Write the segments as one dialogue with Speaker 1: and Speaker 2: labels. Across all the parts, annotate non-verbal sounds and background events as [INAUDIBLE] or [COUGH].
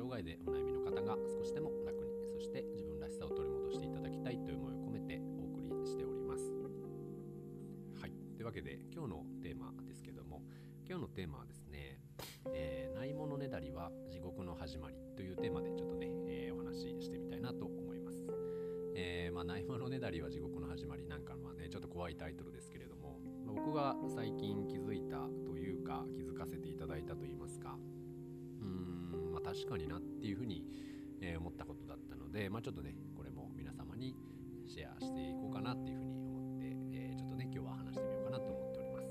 Speaker 1: 障害でお悩みの方が少しでも楽にそして自分らしさを取り戻していただきたいという思いを込めてお送りしております。はい。というわけで今日のテーマですけども今日のテーマはですね、えー、ないものねだりは地獄の始まりというテーマでちょっとね、えー、お話ししてみたいなと思います。えー、まあ、ないものねだりは地獄の始まりなんかのはねちょっと怖いタイトルですけれども僕が最近気づいたというか気づかせていただいたといいますかうん、まあ、確かになっていうふうに、えー、思ったことだったので、まあ、ちょっとねこれも皆様にシェアしていこうかなっていうふうに思って、えー、ちょっとね今日は話してみようかなと思っております。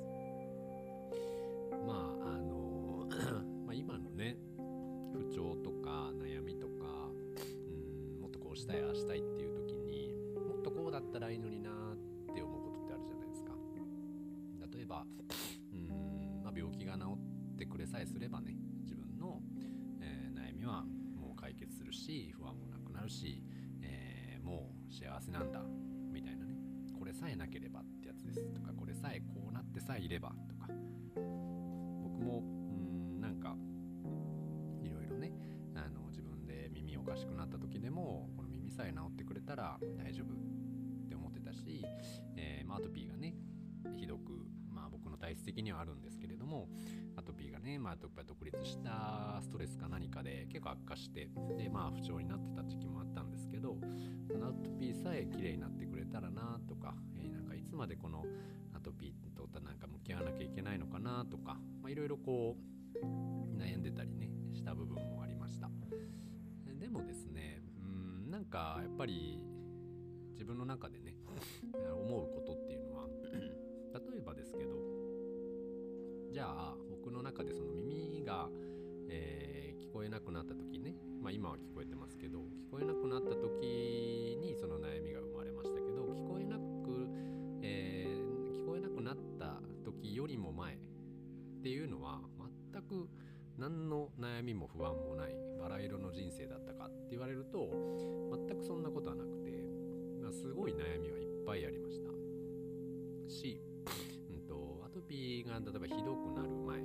Speaker 1: まああのまあ今のね不調とか悩みとかうんもっとこうしたいああしたいっていう時にもっとこうだったらいいのになって思うことってあるじゃないですか。例えばうん、まあ、病気が治ってくれさえすればねの、えー、悩みはもう解決するし不安もなくなるし、えー、もう幸せなんだみたいなね。これさえなければってやつですとかこれさえこうなってさえいればとか。僕もうんなんかいろいろねあの自分で耳おかしくなった時でもこの耳さえ治ってくれたら大丈夫って思ってたし、えー、まあ、アトピーがねひどくまあ僕の体質的にはあるんですけれどもアトピーがね、まあ、独立したストレスか何かで結構悪化してでまあ不調になってた時期もあったんですけどそのアトピーさえ綺麗になってくれたらなとか、えー、なんかいつまでこのアトピーとなんか向き合わなきゃいけないのかなとかいろいろこう悩んでたりねした部分もありました。でもですねうんなんかやっぱり自分の中でね思うこですけど。じゃあ僕の中でその耳が、えー、聞こえなくなった時ね、まあ、今は聞こえてますけど聞こえなくなった時にその悩みが生まれましたけど聞こえなく、えー、聞こえなくなった時よりも前っていうのは全く何の悩みも不安もないバラ色の人生だったかって言われると全くそんなことはなくて、まあ、すごい悩みはいっぱいありましが例えばひどくなる前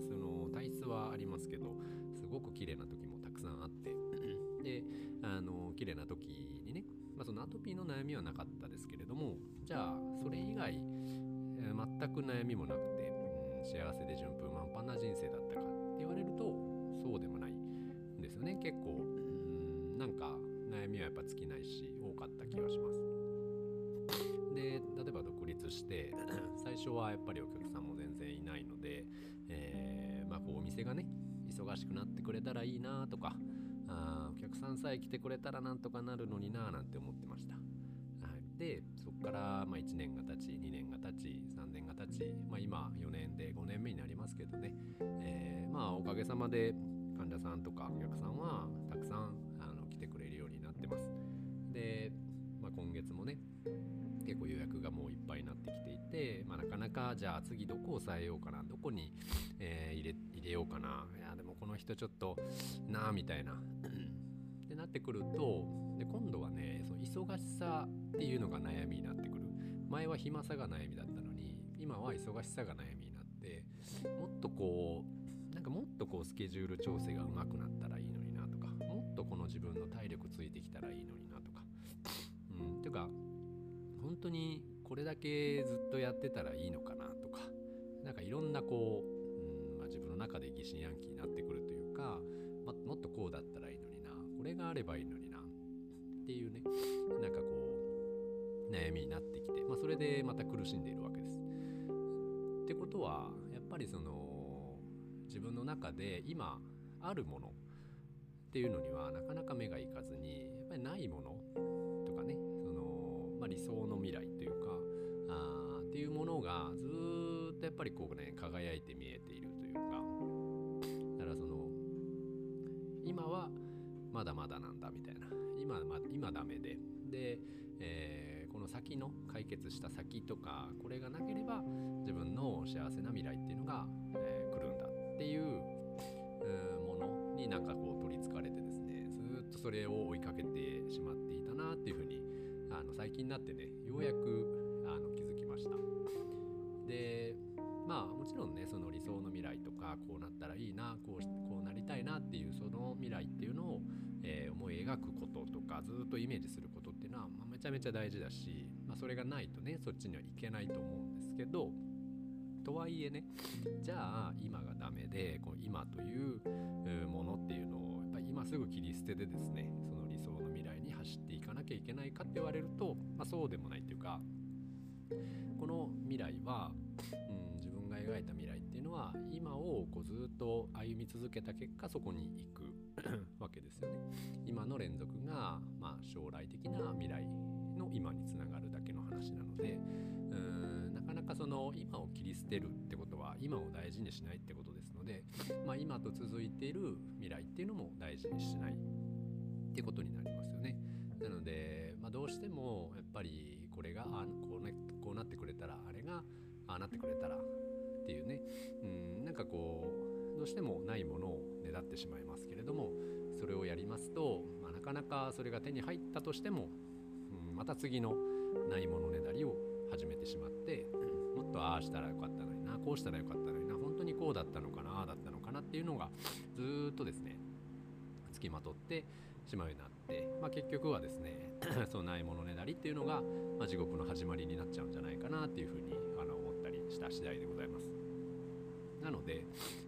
Speaker 1: その体質はありますけどすごく綺麗な時もたくさんあって [LAUGHS] であの綺麗な時にね、まあ、そのアトピーの悩みはなかったですけれどもじゃあそれ以外、えー、全く悩みもなくて、うん、幸せで順風満帆な人生だったかって言われるとそうでもないんですよね。結構うんなんか悩みはやっぱ尽きないし多かった気がします。で例えば独立して [LAUGHS] 最初はやっぱりお客さんないので、えー、まあ、こうお店がね忙しくなってくれたらいいなとかあお客さんさえ来てくれたらなんとかなるのにななんて思ってました。はい、でそこからま1年が経ち2年が経ち3年が経ち、まあ、今4年で5年目になりますけどね、えー、まあおかげさまで患者さんとかお客さんはたくさんあの来てくれるようになってます。で、まあ、今月もね結構予約がもういっぱいになってきていて、まあ、なかなかじゃあ次どこを抑えようかなどこに、えー、入れ入れようかないやでもこの人ちょっとなあみたいな。ってなってくるとで今度はねその忙しさっていうのが悩みになってくる。前は暇さが悩みだったのに今は忙しさが悩みになってもっとこうなんかもっとこうスケジュール調整がうまくなったらいいのになとかもっとこの自分の体力ついてきたらいいのになとか。うんていうか本当にこれだけずっとやってたらいいのかなとか何かいろんなこう、うんまあ、自分の中で疑心暗鬼になってくるというか、ま、もっとこうだったらいいのになこれがあればいいのになっていうねなんかこう悩みになってきて、まあ、それでまた苦しんでいるわけです。ってことはやっぱりその自分の中で今あるものっていうのにはなかなか目がいかずに先の解決した先とかこれがなければ自分の幸せな未来っていうのが、えー、来るんだっていうものになんかこう取りつかれてですねずっとそれを追いかけてしまっていたなっていうふうにあの最近になってねようやくあの気づきました。でまあもちろんねその理想の未来とかこうなったらいいなこうこうなりたいなっていうその未来っていうのを、えー、思い描くこととかずっとイメージすることっていうのは、まあ、めちゃめちゃ大事だし、まあ、それがないとねそっちにはいけないと思うんですけどとはいえねじゃあ今がダメでこう今というものっていうのをやっぱ今すぐ切り捨てでですねその理想の未来に走っていかなきゃいけないかって言われると、まあ、そうでもないっていうかこの未来は、うん、自分が描いた未来のは今をこうずっと歩み続けた結果そこに行く [COUGHS] わけですよね。今の連続が、まあ、将来的な未来の今につながるだけの話なのでうーんなかなかその今を切り捨てるってことは今を大事にしないってことですので、まあ、今と続いている未来っていうのも大事にしないってことになりますよね。なので、まあ、どうしてもやっぱりこれがあこう,、ね、こうなってくれたらあれがああなってくれたらっていうねかこうどうしてもないものをねだってしまいますけれどもそれをやりますと、まあ、なかなかそれが手に入ったとしても、うん、また次のないものねだりを始めてしまって、もっとああしたらよかったのになこうしたらよかったのにな本当にこうだったのかなだったのかなっていうのがずっとですねつきまとってしまうようになって、まあ、結局はですね [COUGHS] そのないものねだりっていうのが、まあ、地獄の始まりになっちゃうんじゃないかなっていうふうにあの思ったりした次第でございます。なので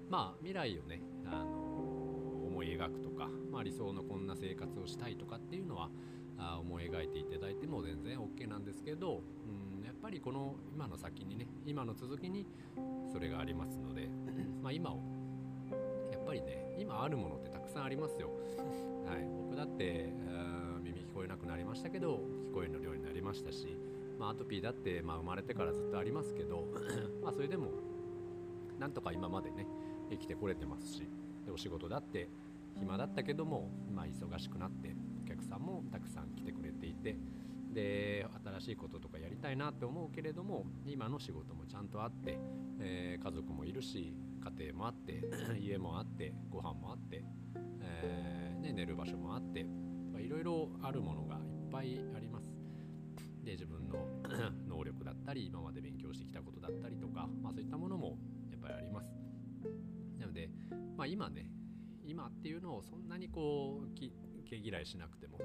Speaker 1: まあ未来をね、あの思い描くとか、まあ、理想のこんな生活をしたいとかっていうのはあ思い描いていただいても全然 OK なんですけど、うん、やっぱりこの今の先にね今の続きにそれがありますのでま今をやっぱりね今あるものってたくさんありますよ。はい、僕だって耳聞こえなくなりましたけど聞こえるようになりましたし、まあ、アトピーだって、まあ、生まれてからずっとありますけどまあそれでもなんとか今までね生きてこれてますしでお仕事だって暇だったけども、まあ、忙しくなってお客さんもたくさん来てくれていてで新しいこととかやりたいなって思うけれども今の仕事もちゃんとあって、えー、家族もいるし家庭もあって [CLEARS THROAT] 家もあってご飯もあって、えー、ね、寝る場所もあっていろいろあるものがいっぱいあります。で自分の [CLEARS THROAT] 能力だったり今まで勉強してきたことだったりとか、まあ、そういったものもっぱりあります。なので、まあ、今ね今っていうのをそんなにこう毛嫌いしなくても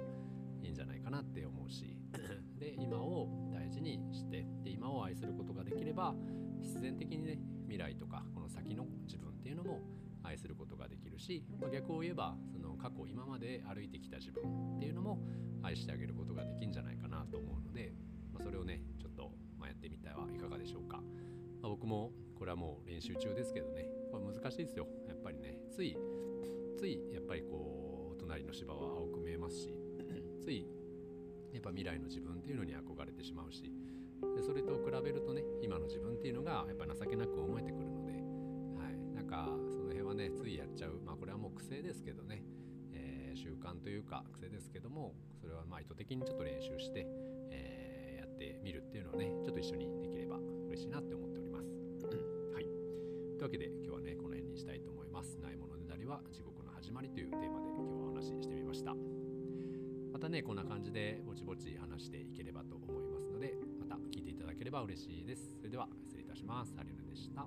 Speaker 1: いいんじゃないかなって思うし [COUGHS] で今を大事にしてで今を愛することができれば必然的にね未来とかこの先の自分っていうのも愛することができるし、まあ、逆を言えばその過去今まで歩いてきた自分っていうのも愛してあげることができるんじゃないかなと思うので、まあ、それをねちょっと、まやってみてはいかがでしょうか、ま、僕もこれはもう練習中ですけどね。これ難しいですよ。やっぱりね。ついついやっぱりこう隣の芝は青く見えますしついやっぱ未来の自分っていうのに憧れてしまうしでそれと比べるとね今の自分っていうのがやっぱ情けなく思えてくるので、はい、なんかその辺はねついやっちゃう。まあこれはもう癖ですけどね、えー、習慣というか癖ですけどもそれはまあ意図的にちょっと練習して、えー、やってみるっていうのをねちょっと一緒にできれば嬉しいなって思ってわけで今日はねこの辺にしたいと思います。ないものねだりは地獄の始まりというテーマで今日はお話ししてみました。またねこんな感じでぼちぼち話していければと思いますのでまた聞いていただければ嬉しいですそれでは失礼いたしますハリルでした